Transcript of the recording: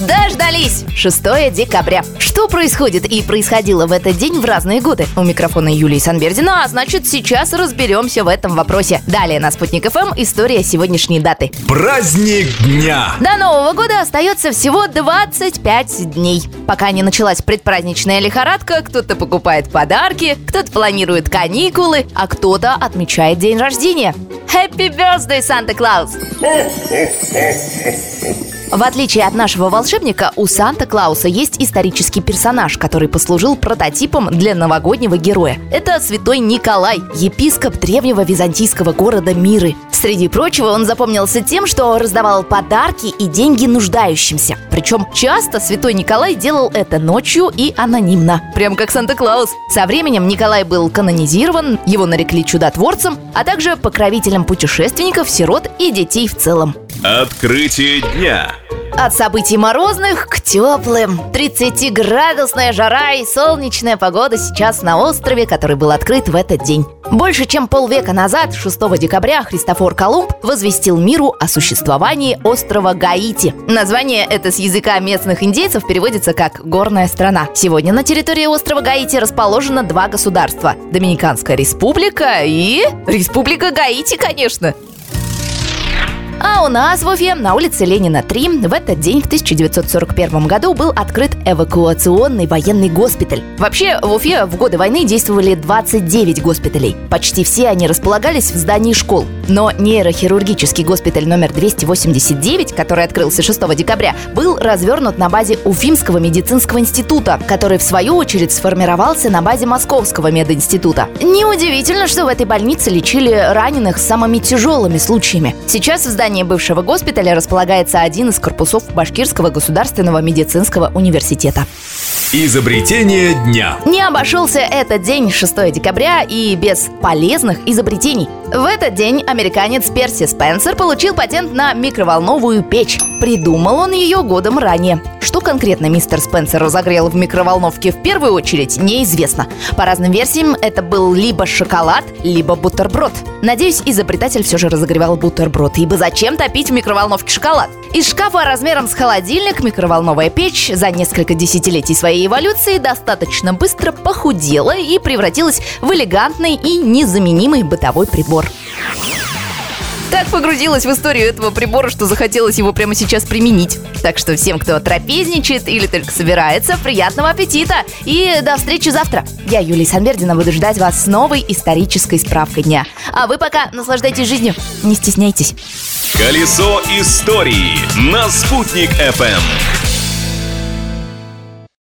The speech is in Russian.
Дождались! 6 декабря. Что происходит и происходило в этот день в разные годы? У микрофона Юлии Санбердина, а значит сейчас разберемся в этом вопросе. Далее на Спутник ФМ история сегодняшней даты. Праздник дня! До Нового года остается всего 25 дней. Пока не началась предпраздничная лихорадка, кто-то покупает подарки, кто-то планирует каникулы, а кто-то отмечает день рождения. Happy birthday, Санта-Клаус! В отличие от нашего волшебника, у Санта-Клауса есть исторический персонаж, который послужил прототипом для новогоднего героя. Это святой Николай, епископ древнего византийского города Миры. Среди прочего, он запомнился тем, что раздавал подарки и деньги нуждающимся. Причем часто святой Николай делал это ночью и анонимно. Прям как Санта-Клаус. Со временем Николай был канонизирован, его нарекли чудотворцем, а также покровителем путешественников, сирот и детей в целом. Открытие дня. От событий морозных к теплым. 30-градусная жара и солнечная погода сейчас на острове, который был открыт в этот день. Больше чем полвека назад, 6 декабря, Христофор Колумб возвестил миру о существовании острова Гаити. Название это с языка местных индейцев переводится как «горная страна». Сегодня на территории острова Гаити расположено два государства – Доминиканская республика и... Республика Гаити, конечно. А у нас в Уфе на улице Ленина 3 в этот день в 1941 году был открыт эвакуационный военный госпиталь. Вообще в Уфе в годы войны действовали 29 госпиталей. Почти все они располагались в здании школ. Но нейрохирургический госпиталь номер 289, который открылся 6 декабря, был развернут на базе Уфимского медицинского института, который в свою очередь сформировался на базе Московского мединститута. Неудивительно, что в этой больнице лечили раненых с самыми тяжелыми случаями. Сейчас в здании бывшего госпиталя располагается один из корпусов Башкирского государственного медицинского университета. Изобретение дня. Не обошелся этот день 6 декабря и без полезных изобретений. В этот день американец Перси Спенсер получил патент на микроволновую печь. Придумал он ее годом ранее. Что конкретно мистер Спенсер разогрел в микроволновке в первую очередь, неизвестно. По разным версиям, это был либо шоколад, либо бутерброд. Надеюсь, изобретатель все же разогревал бутерброд, ибо зачем топить в микроволновке шоколад? Из шкафа размером с холодильник микроволновая печь за несколько десятилетий своей эволюции достаточно быстро похудела и превратилась в элегантный и незаменимый бытовой прибор. Так погрузилась в историю этого прибора, что захотелось его прямо сейчас применить. Так что всем, кто трапезничает или только собирается, приятного аппетита и до встречи завтра. Я, Юлия Санбердина, буду ждать вас с новой исторической справкой дня. А вы пока наслаждайтесь жизнью, не стесняйтесь. Колесо истории на «Спутник FM.